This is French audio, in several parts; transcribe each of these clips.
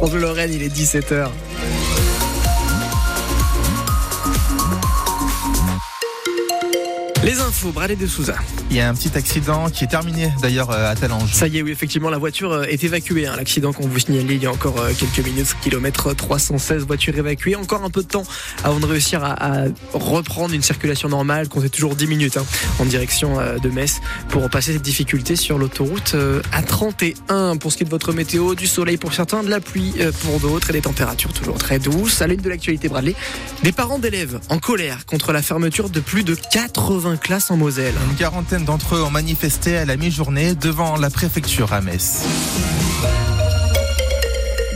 Bonjour Lorraine, il est 17h. Les infos, Bradley de Souza. Il y a un petit accident qui est terminé d'ailleurs euh, à Talange. Ça y est, oui, effectivement, la voiture euh, est évacuée. Hein. L'accident qu'on vous signalait il y a encore euh, quelques minutes, kilomètre 316, voiture évacuée. Encore un peu de temps avant de réussir à, à reprendre une circulation normale, comptez toujours 10 minutes hein, en direction de Metz pour passer cette difficulté sur l'autoroute A31. Pour ce qui est de votre météo, du soleil pour certains, de la pluie pour d'autres et des températures toujours très douces. À l'une de l'actualité, Bradley, des parents d'élèves en colère contre la fermeture de plus de 80 classe en Moselle. Une quarantaine d'entre eux ont manifesté à la mi-journée devant la préfecture à Metz.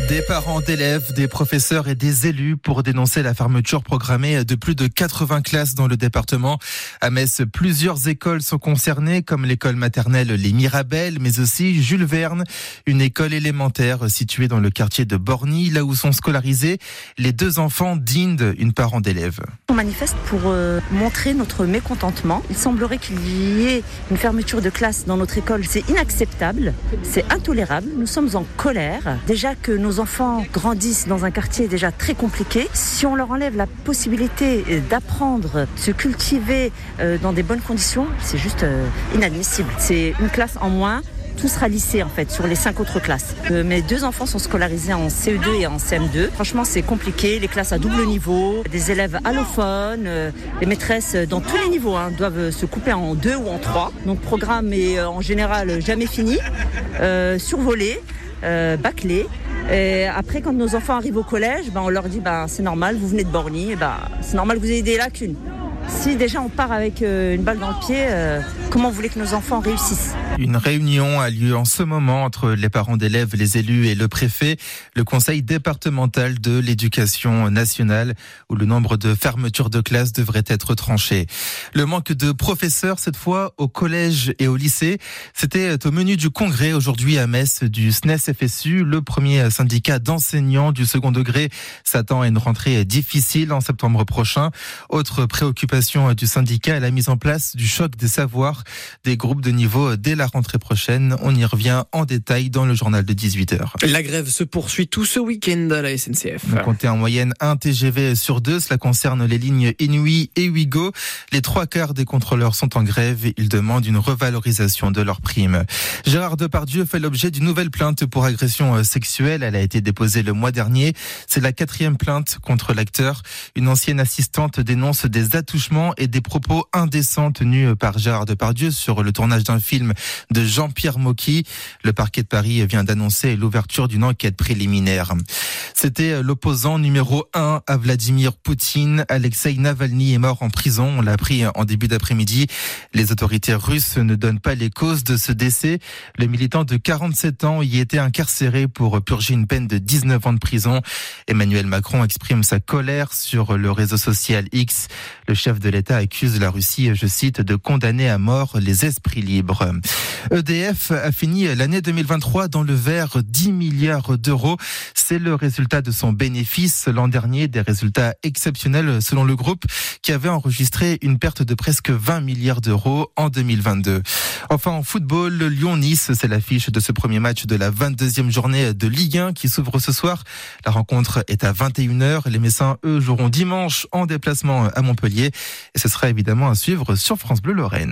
Des parents d'élèves, des professeurs et des élus pour dénoncer la fermeture programmée de plus de 80 classes dans le département. À Metz, plusieurs écoles sont concernées, comme l'école maternelle Les Mirabelles, mais aussi Jules Verne, une école élémentaire située dans le quartier de Borny, là où sont scolarisés les deux enfants d'Inde, une parent d'élèves. On manifeste pour euh, montrer notre mécontentement. Il semblerait qu'il y ait une fermeture de classe dans notre école. C'est inacceptable, c'est intolérable. Nous sommes en colère. Déjà que nos enfants grandissent dans un quartier déjà très compliqué. Si on leur enlève la possibilité d'apprendre, se cultiver euh, dans des bonnes conditions, c'est juste euh, inadmissible. C'est une classe en moins tout sera lissé en fait sur les cinq autres classes. Euh, mes deux enfants sont scolarisés en CE2 et en CM2. Franchement, c'est compliqué. Les classes à double niveau, des élèves allophones, euh, les maîtresses dans tous les niveaux hein, doivent se couper en deux ou en trois. Donc, programme est en général jamais fini, survolé, bâclé. Et après, quand nos enfants arrivent au collège, ben, on leur dit ben, c'est normal, vous venez de Borny, ben, c'est normal que vous ayez des lacunes. Si déjà on part avec euh, une balle dans le pied, euh, comment vous voulez que nos enfants réussissent? Une réunion a lieu en ce moment entre les parents d'élèves, les élus et le préfet, le conseil départemental de l'éducation nationale, où le nombre de fermetures de classes devrait être tranché. Le manque de professeurs, cette fois au collège et au lycée, c'était au menu du congrès aujourd'hui à Metz du SNES-FSU, le premier syndicat d'enseignants du second degré s'attend à une rentrée difficile en septembre prochain. Autre préoccupation du syndicat est la mise en place du choc des savoirs des groupes de niveau dès la rentrée prochaine. On y revient en détail dans le journal de 18h. La grève se poursuit tout ce week-end à la SNCF. On comptait en moyenne un TGV sur deux. Cela concerne les lignes Inouï et Ouigo. Les trois quarts des contrôleurs sont en grève et ils demandent une revalorisation de leurs primes. Gérard Depardieu fait l'objet d'une nouvelle plainte pour agression euh, sexuelle. Elle a été déposée le mois dernier. C'est la quatrième plainte contre l'acteur. Une ancienne assistante dénonce des attouchements et des propos indécents tenus par Gérard Depardieu sur le tournage d'un film de Jean-Pierre Mocky. Le parquet de Paris vient d'annoncer l'ouverture d'une enquête préliminaire. C'était l'opposant numéro un à Vladimir Poutine. Alexei Navalny est mort en prison. On l'a appris en début d'après-midi. Les autorités russes ne donnent pas les causes de ce décès. Le militant de 47 ans y était incarcéré pour purger une peine de 19 ans de prison. Emmanuel Macron exprime sa colère sur le réseau social X. Le chef de l'État accuse la Russie, je cite, de condamner à mort les esprits libres. EDF a fini l'année 2023 dans le vert 10 milliards d'euros. C'est le résultat de son bénéfice l'an dernier, des résultats exceptionnels selon le groupe qui avait enregistré une perte de presque 20 milliards d'euros en 2022. Enfin, en football, Lyon-Nice, c'est l'affiche de ce premier match de la 22e journée de Ligue 1 qui s'ouvre ce soir. La rencontre est à 21h. Les Messins, eux, joueront dimanche en déplacement à Montpellier. Et ce sera évidemment à suivre sur France Bleu Lorraine.